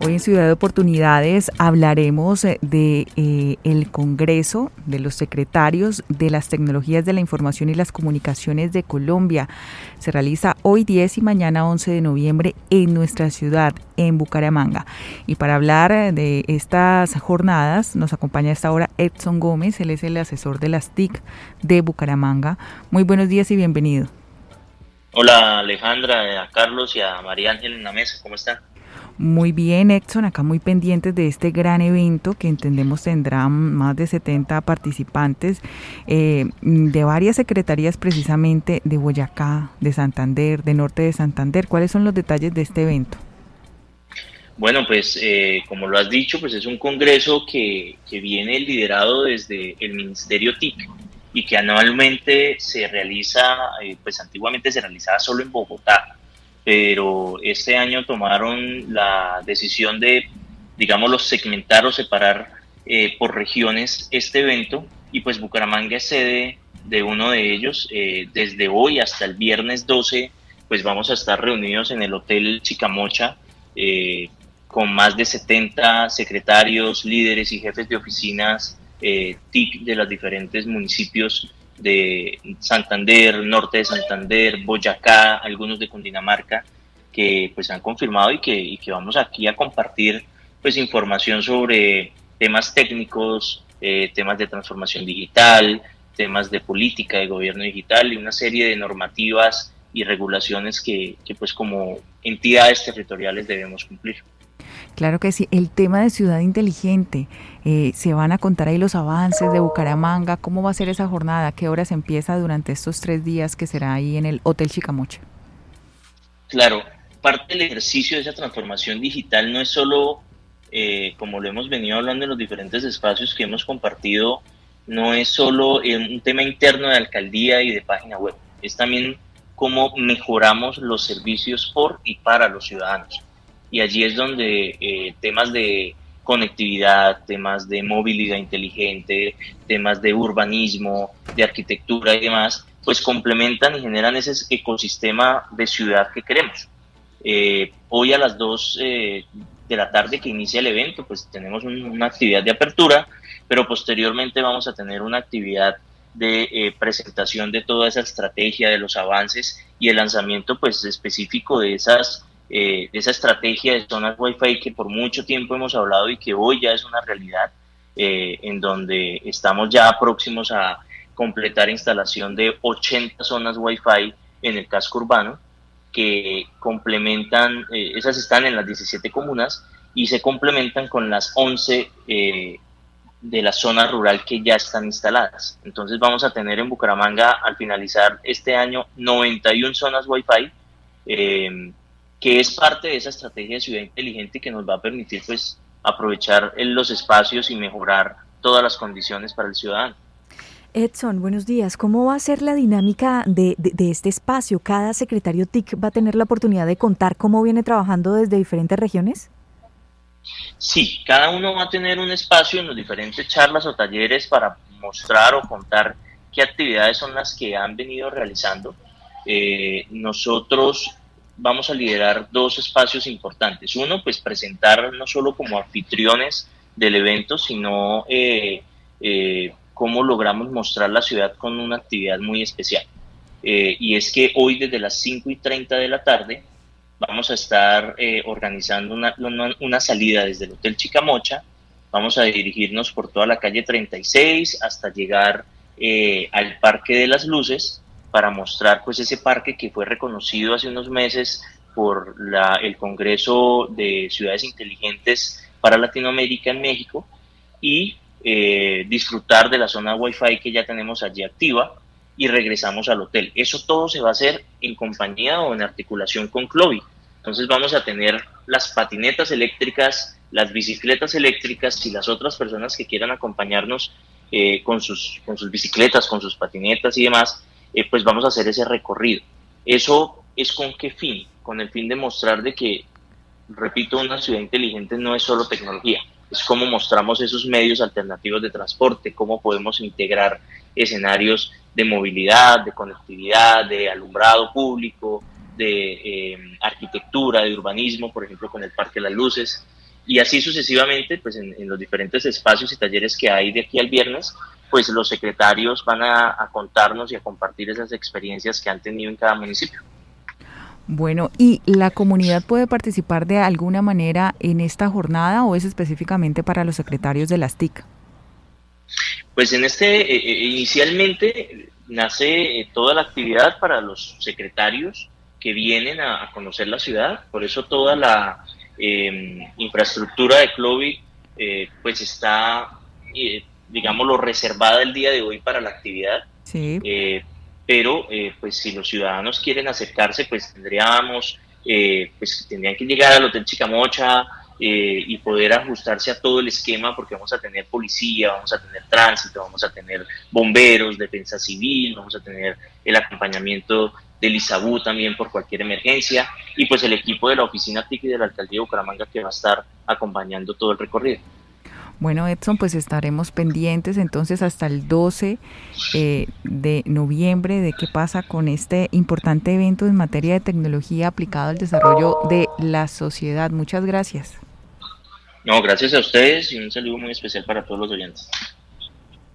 Ciudad de Oportunidades hablaremos eh, de eh, el Congreso de los Secretarios de las Tecnologías de la Información y las Comunicaciones de Colombia. Se realiza hoy 10 y mañana 11 de noviembre en nuestra ciudad, en Bucaramanga. Y para hablar eh, de estas jornadas nos acompaña a esta hora Edson Gómez, él es el asesor de las TIC de Bucaramanga. Muy buenos días y bienvenido. Hola Alejandra, a Carlos y a María Ángel en la mesa, ¿cómo están? Muy bien, Edson, acá muy pendientes de este gran evento que entendemos tendrá más de 70 participantes eh, de varias secretarías precisamente de Boyacá, de Santander, de Norte de Santander. ¿Cuáles son los detalles de este evento? Bueno, pues eh, como lo has dicho, pues es un congreso que, que viene liderado desde el Ministerio TIC y que anualmente se realiza, eh, pues antiguamente se realizaba solo en Bogotá pero este año tomaron la decisión de, digamos, segmentar o separar eh, por regiones este evento y pues Bucaramanga es sede de uno de ellos. Eh, desde hoy hasta el viernes 12, pues vamos a estar reunidos en el Hotel Chicamocha eh, con más de 70 secretarios, líderes y jefes de oficinas TIC de los diferentes municipios de Santander, norte de Santander, Boyacá, algunos de Cundinamarca, que pues han confirmado y que, y que vamos aquí a compartir pues información sobre temas técnicos, eh, temas de transformación digital, temas de política de gobierno digital y una serie de normativas y regulaciones que, que pues como entidades territoriales debemos cumplir. Claro que sí. El tema de ciudad inteligente, eh, se van a contar ahí los avances de Bucaramanga. ¿Cómo va a ser esa jornada? ¿Qué horas empieza durante estos tres días que será ahí en el Hotel Chicamocha? Claro, parte del ejercicio de esa transformación digital no es solo, eh, como lo hemos venido hablando en los diferentes espacios que hemos compartido, no es solo un tema interno de alcaldía y de página web, es también cómo mejoramos los servicios por y para los ciudadanos y allí es donde eh, temas de conectividad, temas de movilidad inteligente, temas de urbanismo, de arquitectura y demás, pues complementan y generan ese ecosistema de ciudad que queremos. Eh, hoy a las 2 eh, de la tarde que inicia el evento, pues tenemos una actividad de apertura, pero posteriormente vamos a tener una actividad de presentación de toda esa estrategia, de los avances y el lanzamiento pues específico de esas eh, esa estrategia de zonas Wi-Fi que por mucho tiempo hemos hablado y que hoy ya es una realidad, eh, en donde estamos ya próximos a completar instalación de 80 zonas Wi-Fi en el casco urbano, que complementan, eh, esas están en las 17 comunas y se complementan con las 11 de la zona rural que ya están instaladas. Entonces vamos a tener en Bucaramanga al finalizar este año 91 zonas Wi-Fi que es parte de esa estrategia de ciudad inteligente que nos va a permitir pues aprovechar los espacios y mejorar todas las condiciones para el ciudadano. Edson, buenos días. ¿Cómo va a ser la dinámica de, de, este espacio? ¿Cada secretario TIC va a tener la oportunidad de contar cómo viene trabajando desde diferentes regiones? Sí, cada uno va a tener un espacio en los diferentes charlas o talleres para mostrar o contar qué actividades son las que han venido realizando. Eh, nosotros vamos a liderar dos espacios importantes. Uno, pues presentar no solo como anfitriones del evento, sino eh, eh, cómo logramos mostrar la ciudad con una actividad muy especial. Eh, y es que hoy desde las 5 y 30 de la tarde vamos a estar organizando una, una, salida desde el Hotel Chicamocha. Vamos a dirigirnos por toda la calle 36 hasta llegar al Parque de las Luces para mostrar pues ese parque que fue reconocido hace unos meses por la, el Congreso de Ciudades Inteligentes para Latinoamérica en México y eh, disfrutar de la zona Wi-Fi que ya tenemos allí activa y regresamos al hotel. Eso todo se va a hacer en compañía o en articulación con Clovi. Entonces vamos a tener las patinetas eléctricas, las bicicletas eléctricas y las otras personas que quieran acompañarnos eh, con, sus, con sus bicicletas, con sus patinetas y demás, eh, pues vamos a hacer ese recorrido. Eso es con qué fin? Con el fin de mostrar de que, repito, una ciudad inteligente no es solo tecnología, es cómo mostramos esos medios alternativos de transporte, cómo podemos integrar escenarios de movilidad, de conectividad, de alumbrado público, de eh, arquitectura, de urbanismo, por ejemplo, con el Parque de las Luces, y así sucesivamente, pues en, los diferentes espacios y talleres que hay de aquí al viernes, pues los secretarios van a, contarnos y a compartir esas experiencias que han tenido en cada municipio. Bueno, ¿y la comunidad puede participar de alguna manera en esta jornada o es específicamente para los secretarios de las TIC? Pues en este, eh, eh, inicialmente nace toda la actividad para los secretarios que vienen a, conocer la ciudad, por eso toda la em, infraestructura de Clovi eh, pues está, eh, digámoslo, reservada el día de hoy para la actividad. Sí. Eh, pero pues si los ciudadanos quieren acercarse, pues tendríamos, pues tendrían que llegar al Hotel Chicamocha, y poder ajustarse a todo el esquema porque vamos a tener policía, vamos a tener tránsito, vamos a tener bomberos, defensa civil, vamos a tener el acompañamiento del ISABU también por cualquier emergencia y pues el equipo de la oficina TIC y de la alcaldía de Bucaramanga que va a estar acompañando todo el recorrido. Bueno, Edson, pues estaremos pendientes entonces hasta el 12 eh, de noviembre de qué pasa con este importante evento en materia de tecnología aplicado al desarrollo de la sociedad. Muchas gracias. No, gracias a ustedes y un saludo muy especial para todos los oyentes.